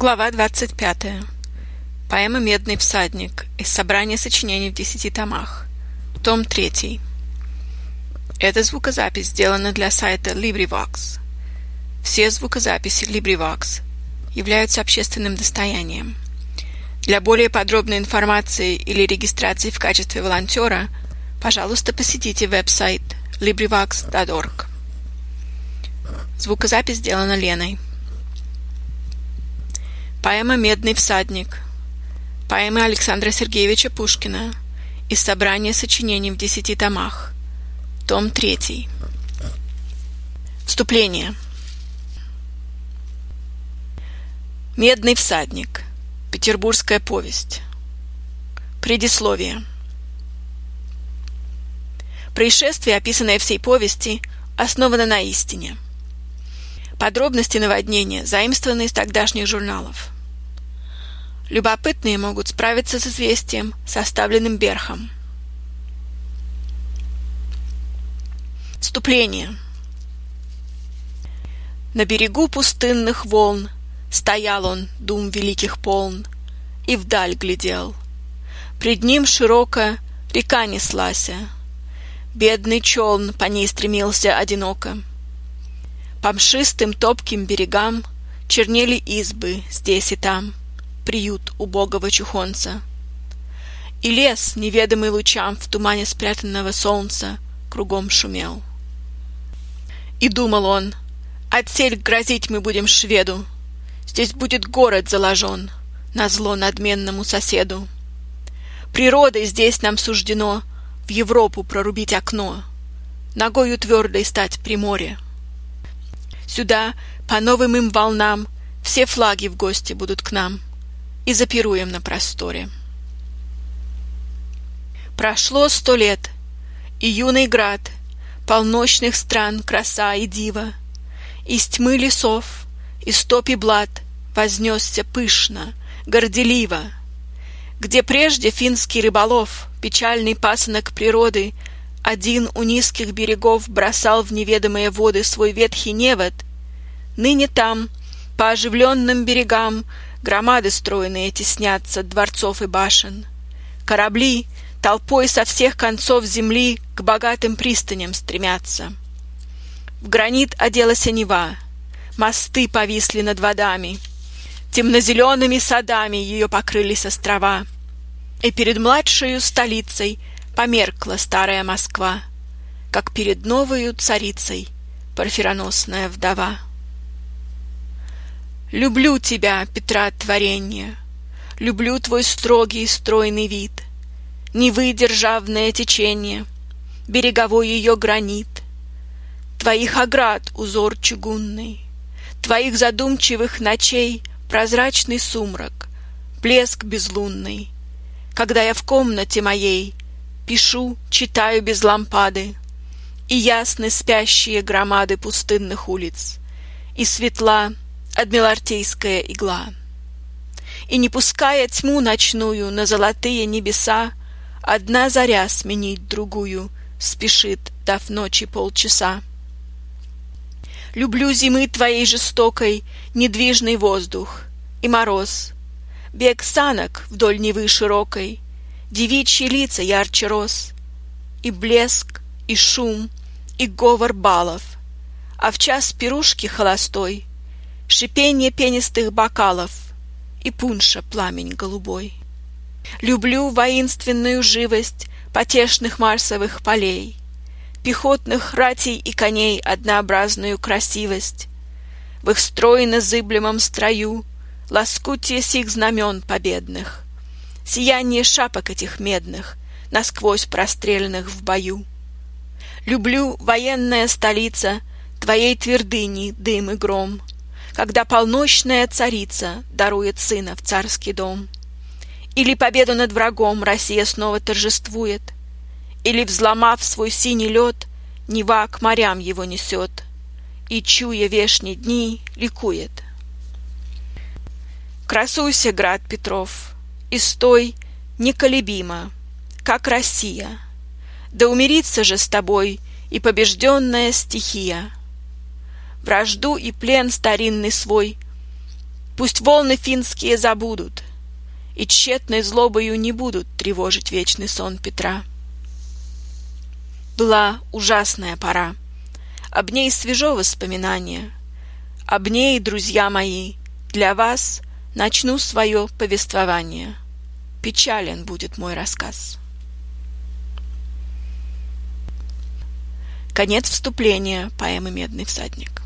Глава 25. Поэма «Медный всадник» из собрания сочинений в десяти томах. Том 3. Эта звукозапись сделана для сайта LibriVox. Все звукозаписи LibriVox являются общественным достоянием. Для более подробной информации или регистрации в качестве волонтера, пожалуйста, посетите веб-сайт LibriVox.org. Звукозапись сделана Леной. Поэма «Медный всадник». Поэма Александра Сергеевича Пушкина из собрания сочинений в десяти томах. Том 3. Вступление. «Медный всадник». Петербургская повесть. Предисловие. Происшествие, описанное всей повести, основано на истине – Подробности наводнения заимствованы из тогдашних журналов. Любопытные могут справиться с известием, составленным Берхом. Вступление. На берегу пустынных волн Стоял он, дум великих полн, И вдаль глядел. Пред ним широко река неслася. Бедный челн по ней стремился одиноко. По мшистым топким берегам Чернели избы здесь и там, Приют убогого чухонца. И лес, неведомый лучам В тумане спрятанного солнца, Кругом шумел. И думал он, Отсель грозить мы будем шведу, Здесь будет город заложен, На зло надменному соседу. Природой здесь нам суждено В Европу прорубить окно, Ногою твердой стать при море. Сюда, по новым им волнам, Все флаги в гости будут к нам, И запируем на просторе. Прошло сто лет, и юный град, Полночных стран краса и дива, Из тьмы лесов, из топи блат Вознесся пышно, горделиво, Где прежде финский рыболов, Печальный пасынок природы, один у низких берегов бросал в неведомые воды свой ветхий невод, ныне там, по оживленным берегам, громады стройные теснятся дворцов и башен. Корабли толпой со всех концов земли к богатым пристаням стремятся. В гранит оделась Нева, мосты повисли над водами, темно-зелеными садами ее покрылись острова, и перед младшею столицей померкла старая Москва, как перед новою царицей парфироносная вдова. Люблю тебя, Петра творенье, Люблю твой строгий стройный вид, Невы державное течение, Береговой ее гранит, Твоих оград узор чугунный, Твоих задумчивых ночей Прозрачный сумрак, блеск безлунный, Когда я в комнате моей Пишу, читаю без лампады, И ясны спящие громады пустынных улиц, И светла адмиралтейская игла. И не пуская тьму ночную на золотые небеса, Одна заря сменить другую спешит, дав ночи полчаса. Люблю зимы твоей жестокой недвижный воздух и мороз, Бег санок вдоль Невы широкой, девичьи лица ярче роз, и блеск, и шум, и говор балов, а в час пирушки холостой шипенье пенистых бокалов и пунша пламень голубой. Люблю воинственную живость потешных марсовых полей, пехотных ратей и коней однообразную красивость, в их стройно-зыблемом строю лоскутие сих знамен победных, сияние шапок этих медных, насквозь простреленных в бою. Люблю, военная столица, твоей твердыни дым и гром, когда полночная царица дарует сына в царский дом. Или победу над врагом Россия снова торжествует, или, взломав свой синий лед, Нева к морям его несет, и, чуя вешние дни, ликует. Красуйся, град Петров, и стой неколебимо, как Россия. Да умирится же с тобой и побежденная стихия. Вражду и плен старинный свой Пусть волны финские забудут, И тщетной злобою не будут Тревожить вечный сон Петра. Была ужасная пора, Об ней свежо воспоминание, Об ней, друзья мои, для вас Начну свое повествование. Печален будет мой рассказ. Конец вступления поэмы «Медный всадник».